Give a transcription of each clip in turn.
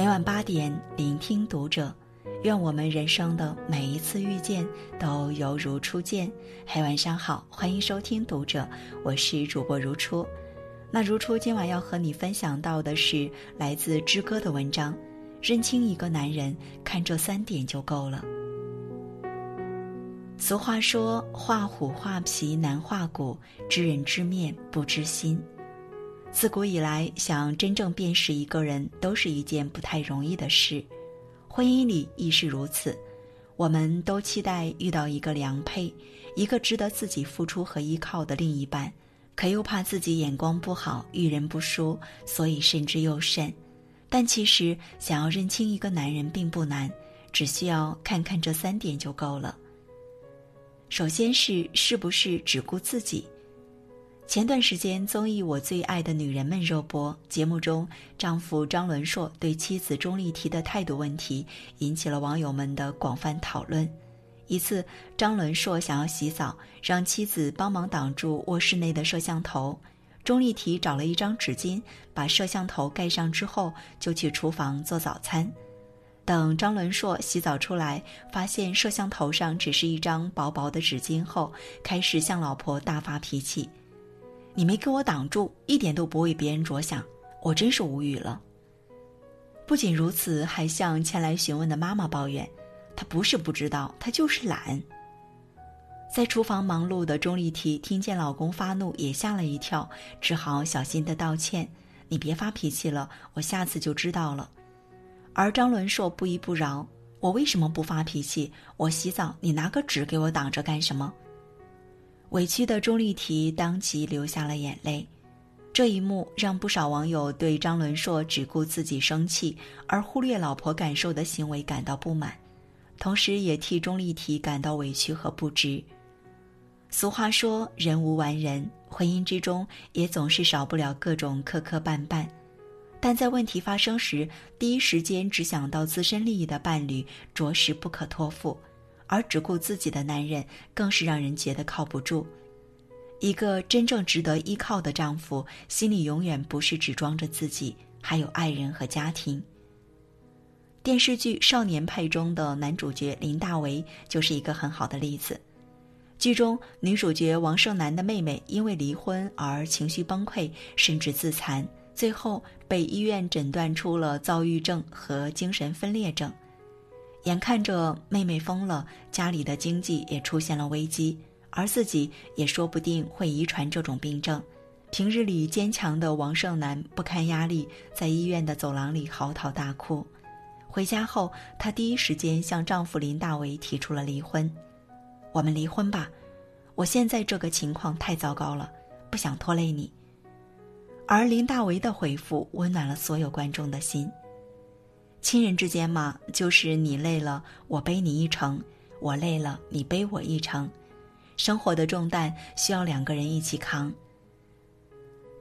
每晚八点，聆听读者。愿我们人生的每一次遇见都犹如初见。嘿，晚上好，欢迎收听读者，我是主播如初。那如初今晚要和你分享到的是来自之歌的文章。认清一个男人，看这三点就够了。俗话说：“画虎画皮难画骨，知人知面不知心。”自古以来，想真正辨识一个人，都是一件不太容易的事。婚姻里亦是如此。我们都期待遇到一个良配，一个值得自己付出和依靠的另一半，可又怕自己眼光不好，遇人不淑，所以慎之又慎。但其实，想要认清一个男人并不难，只需要看看这三点就够了。首先是是不是只顾自己。前段时间综艺《我最爱的女人们》热播，节目中丈夫张伦硕对妻子钟丽缇的态度问题引起了网友们的广泛讨论。一次，张伦硕想要洗澡，让妻子帮忙挡住卧室内的摄像头，钟丽缇找了一张纸巾把摄像头盖上之后，就去厨房做早餐。等张伦硕洗澡出来，发现摄像头上只是一张薄薄的纸巾后，开始向老婆大发脾气。你没给我挡住，一点都不为别人着想，我真是无语了。不仅如此，还向前来询问的妈妈抱怨：“她不是不知道，她就是懒。”在厨房忙碌的钟丽缇听见老公发怒，也吓了一跳，只好小心的道歉：“你别发脾气了，我下次就知道了。”而张伦硕不依不饶：“我为什么不发脾气？我洗澡，你拿个纸给我挡着干什么？”委屈的钟丽缇当即流下了眼泪，这一幕让不少网友对张伦硕只顾自己生气而忽略老婆感受的行为感到不满，同时也替钟丽缇感到委屈和不值。俗话说“人无完人”，婚姻之中也总是少不了各种磕磕绊绊，但在问题发生时，第一时间只想到自身利益的伴侣，着实不可托付。而只顾自己的男人，更是让人觉得靠不住。一个真正值得依靠的丈夫，心里永远不是只装着自己，还有爱人和家庭。电视剧《少年派》中的男主角林大为就是一个很好的例子。剧中女主角王胜男的妹妹因为离婚而情绪崩溃，甚至自残，最后被医院诊断出了躁郁症和精神分裂症。眼看着妹妹疯了，家里的经济也出现了危机，而自己也说不定会遗传这种病症。平日里坚强的王胜男不堪压力，在医院的走廊里嚎啕大哭。回家后，她第一时间向丈夫林大为提出了离婚。我们离婚吧，我现在这个情况太糟糕了，不想拖累你。而林大为的回复温暖了所有观众的心。亲人之间嘛，就是你累了，我背你一程；我累了，你背我一程。生活的重担需要两个人一起扛。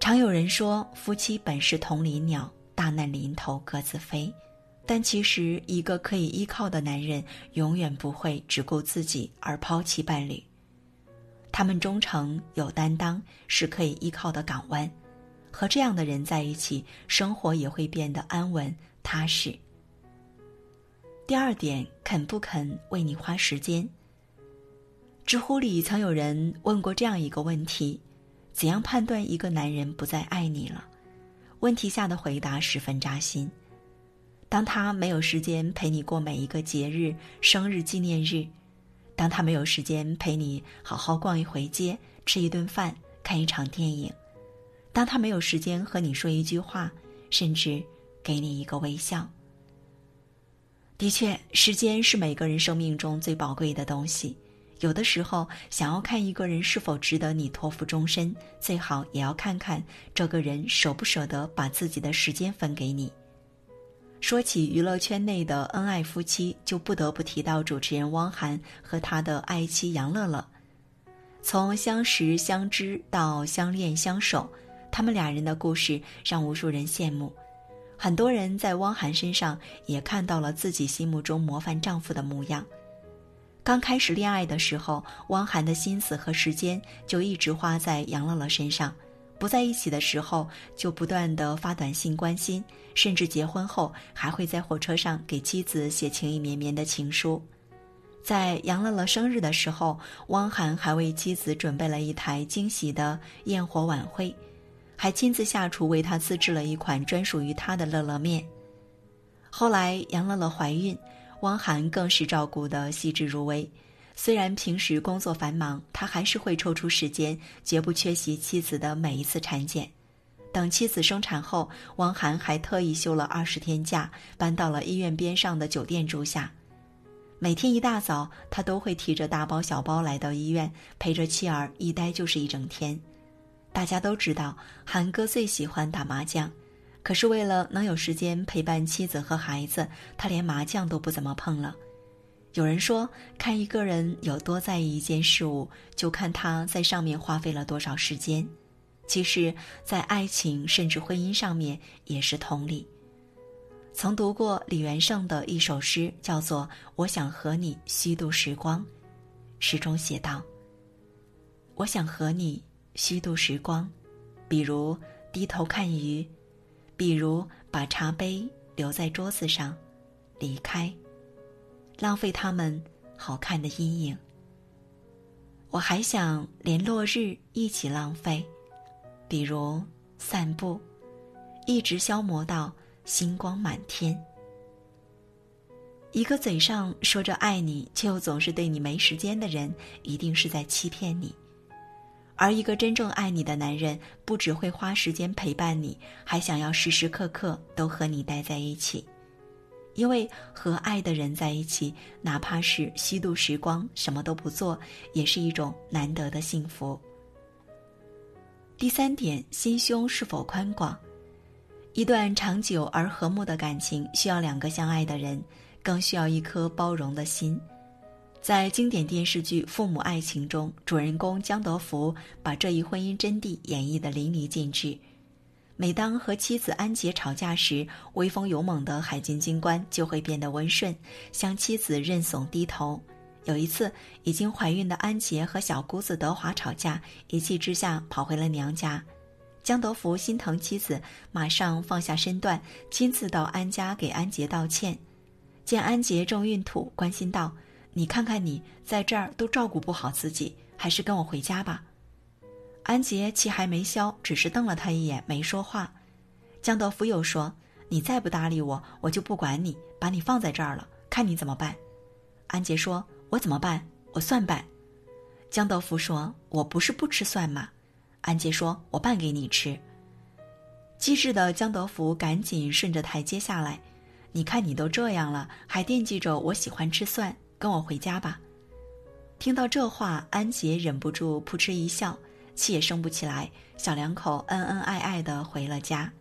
常有人说，夫妻本是同林鸟，大难临头各自飞。但其实，一个可以依靠的男人，永远不会只顾自己而抛弃伴侣。他们忠诚有担当，是可以依靠的港湾。和这样的人在一起，生活也会变得安稳踏实。第二点，肯不肯为你花时间？知乎里曾有人问过这样一个问题：怎样判断一个男人不再爱你了？问题下的回答十分扎心。当他没有时间陪你过每一个节日、生日纪念日；当他没有时间陪你好好逛一回街、吃一顿饭、看一场电影；当他没有时间和你说一句话，甚至给你一个微笑。的确，时间是每个人生命中最宝贵的东西。有的时候，想要看一个人是否值得你托付终身，最好也要看看这个人舍不舍得把自己的时间分给你。说起娱乐圈内的恩爱夫妻，就不得不提到主持人汪涵和他的爱妻杨乐乐。从相识相知到相恋相守，他们俩人的故事让无数人羡慕。很多人在汪涵身上也看到了自己心目中模范丈夫的模样。刚开始恋爱的时候，汪涵的心思和时间就一直花在杨乐乐身上，不在一起的时候就不断的发短信关心，甚至结婚后还会在火车上给妻子写情意绵绵的情书。在杨乐乐生日的时候，汪涵还为妻子准备了一台惊喜的焰火晚会，还亲自下厨为他自制了一款专属于他的乐乐面。后来杨乐乐怀孕，汪涵更是照顾得细致入微。虽然平时工作繁忙，他还是会抽出时间，绝不缺席妻子的每一次产检。等妻子生产后，汪涵还特意休了二十天假，搬到了医院边上的酒店住下。每天一大早，他都会提着大包小包来到医院，陪着妻儿一待就是一整天。大家都知道，韩哥最喜欢打麻将，可是为了能有时间陪伴妻子和孩子，他连麻将都不怎么碰了。有人说，看一个人有多在意一件事物，就看他在上面花费了多少时间。其实，在爱情甚至婚姻上面也是同理。曾读过李元胜的一首诗，叫做《我想和你虚度时光》，诗中写道：“我想和你虚度时光，比如低头看鱼，比如把茶杯留在桌子上，离开，浪费他们好看的阴影。我还想连落日一起浪费，比如散步，一直消磨到。”星光满天。一个嘴上说着爱你，却又总是对你没时间的人，一定是在欺骗你。而一个真正爱你的男人，不只会花时间陪伴你，还想要时时刻刻都和你待在一起。因为和爱的人在一起，哪怕是虚度时光，什么都不做，也是一种难得的幸福。第三点，心胸是否宽广？一段长久而和睦的感情，需要两个相爱的人，更需要一颗包容的心。在经典电视剧《父母爱情》中，主人公江德福把这一婚姻真谛演绎得淋漓尽致。每当和妻子安杰吵架时，威风勇猛的海军军官就会变得温顺，向妻子认怂低头。有一次，已经怀孕的安杰和小姑子德华吵架，一气之下跑回了娘家。江德福心疼妻子，马上放下身段，亲自到安家给安杰道歉。见安杰正孕吐，关心道：“你看看你在这儿都照顾不好自己，还是跟我回家吧。”安杰气还没消，只是瞪了他一眼，没说话。江德福又说：“你再不搭理我，我就不管你，把你放在这儿了，看你怎么办。”安杰说：“我怎么办？我蒜拌。”江德福说：“我不是不吃蒜吗？”安杰说：“我拌给你吃。”机智的江德福赶紧顺着台阶下来。你看你都这样了，还惦记着我喜欢吃蒜，跟我回家吧。听到这话，安杰忍不住扑哧一笑，气也生不起来。小两口恩恩爱爱的回了家。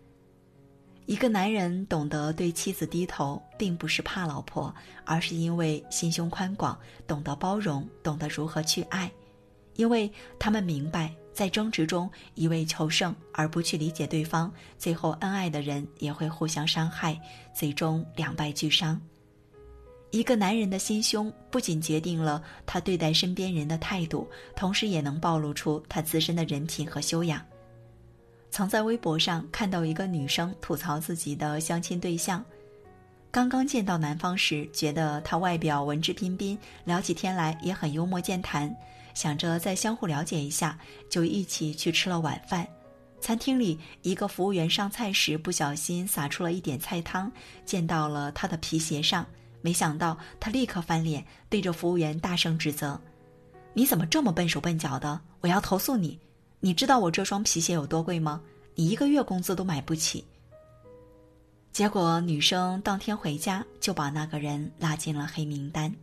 一个男人懂得对妻子低头，并不是怕老婆，而是因为心胸宽广，懂得包容，懂得如何去爱，因为他们明白。在争执中一味求胜而不去理解对方，最后恩爱的人也会互相伤害，最终两败俱伤。一个男人的心胸不仅决定了他对待身边人的态度，同时也能暴露出他自身的人品和修养。曾在微博上看到一个女生吐槽自己的相亲对象，刚刚见到男方时，觉得他外表文质彬彬，聊起天来也很幽默健谈。想着再相互了解一下，就一起去吃了晚饭。餐厅里，一个服务员上菜时不小心洒出了一点菜汤，溅到了他的皮鞋上。没想到他立刻翻脸，对着服务员大声指责：“你怎么这么笨手笨脚的？我要投诉你！你知道我这双皮鞋有多贵吗？你一个月工资都买不起。”结果女生当天回家就把那个人拉进了黑名单。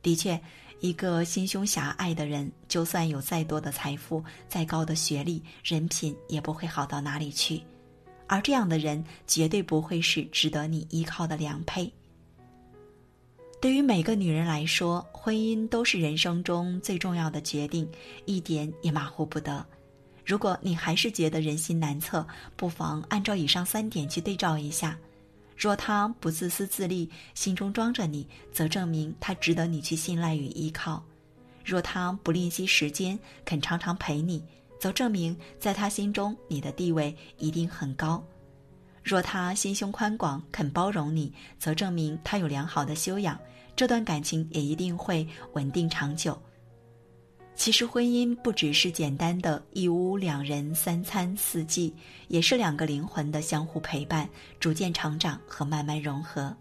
的确。一个心胸狭隘的人，就算有再多的财富、再高的学历，人品也不会好到哪里去。而这样的人，绝对不会是值得你依靠的良配。对于每个女人来说，婚姻都是人生中最重要的决定，一点也马虎不得。如果你还是觉得人心难测，不妨按照以上三点去对照一下。若他不自私自利，心中装着你，则证明他值得你去信赖与依靠；若他不吝惜时间，肯常常陪你，则证明在他心中你的地位一定很高；若他心胸宽广，肯包容你，则证明他有良好的修养，这段感情也一定会稳定长久。其实，婚姻不只是简单的一屋两人、三餐四季，也是两个灵魂的相互陪伴、逐渐成长和慢慢融合。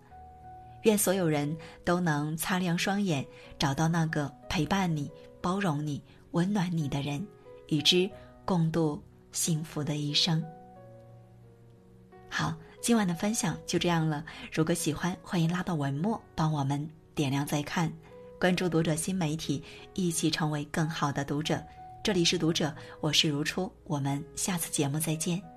愿所有人都能擦亮双眼，找到那个陪伴你、包容你、温暖你的人，与之共度幸福的一生。好，今晚的分享就这样了。如果喜欢，欢迎拉到文末帮我们点亮再看。关注读者新媒体，一起成为更好的读者。这里是读者，我是如初，我们下次节目再见。